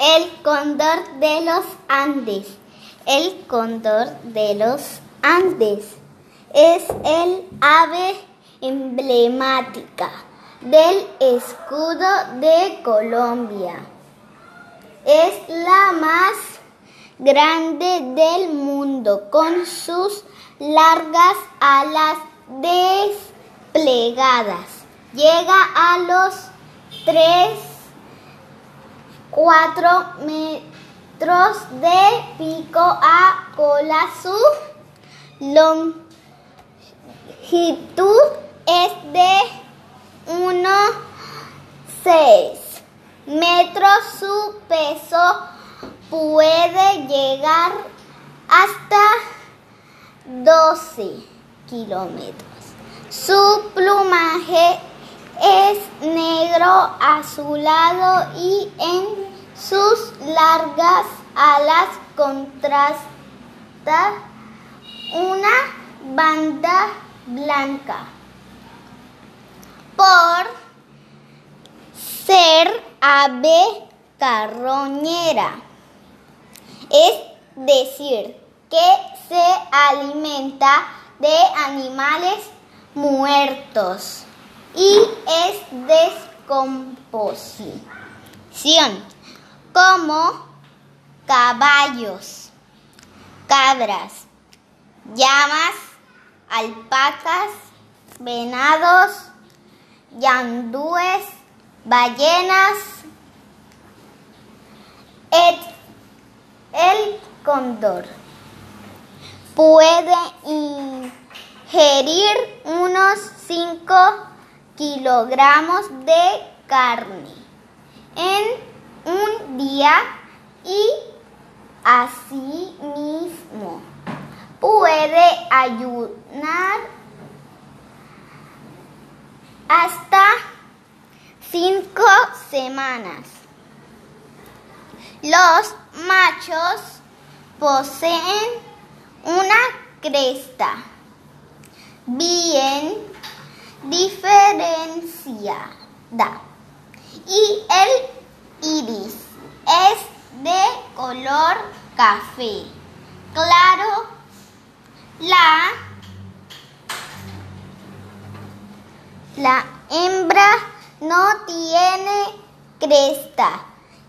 El cóndor de los Andes. El cóndor de los Andes es el ave emblemática del escudo de Colombia. Es la más grande del mundo con sus largas alas desplegadas. Llega a los 3, 4 metros de pico a cola. Su longitud es de 1,6 metros. Su peso puede llegar hasta 12 kilómetros. Su plumaje es negro azulado y en sus largas alas contrasta una banda blanca. Por ser ave carroñera, es decir, que se alimenta de animales muertos y es descomposición como caballos, cabras, llamas, alpacas, venados, yandúes, ballenas, el cóndor. Puede ingerir unos 5 kilogramos de carne y así mismo. Puede ayunar hasta 5 semanas. Los machos poseen una cresta. Bien diferenciada. Y el iris es de color café claro. La, la hembra no tiene cresta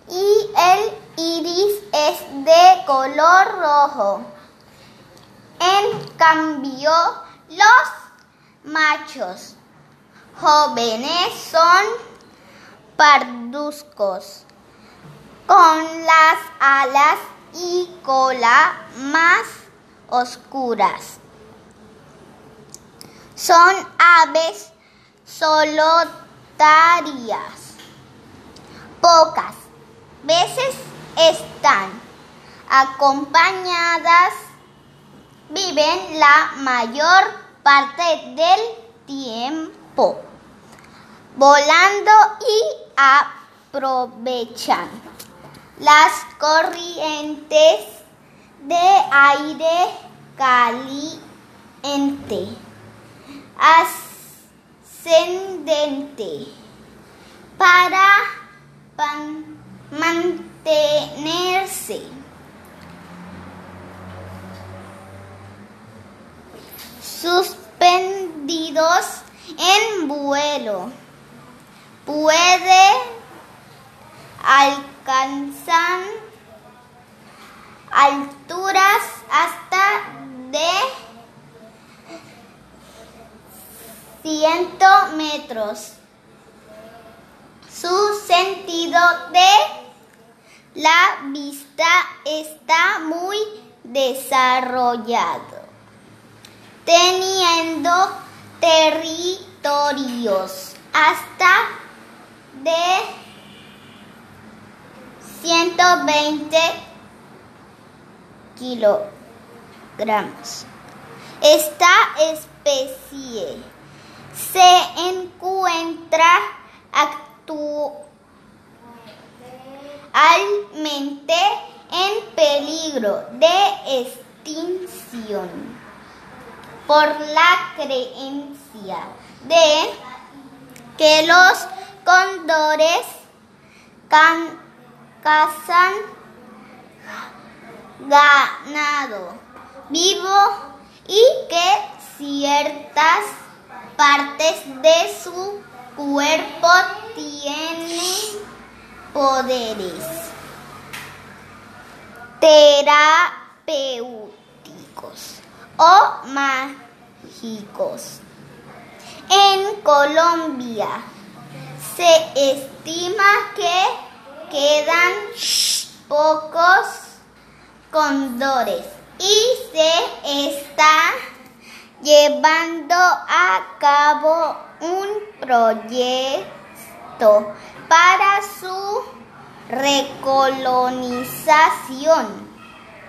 y el iris es de color rojo. En cambio, los machos jóvenes son parduzcos con las alas y cola más oscuras. Son aves solitarias. Pocas veces están acompañadas, viven la mayor parte del tiempo volando y aprovechan las corrientes de aire caliente ascendente para mantenerse suspendidos en vuelo. Puede alcanzar alturas hasta de 100 metros. Su sentido de la vista está muy desarrollado, teniendo territorios hasta de 120 kilogramos. Esta especie se encuentra actualmente en peligro de extinción por la creencia de que los cóndores cazan ganado vivo y que ciertas partes de su cuerpo tienen poderes terapéuticos o mágicos. En Colombia se estima que quedan pocos cóndores y se está llevando a cabo un proyecto para su recolonización.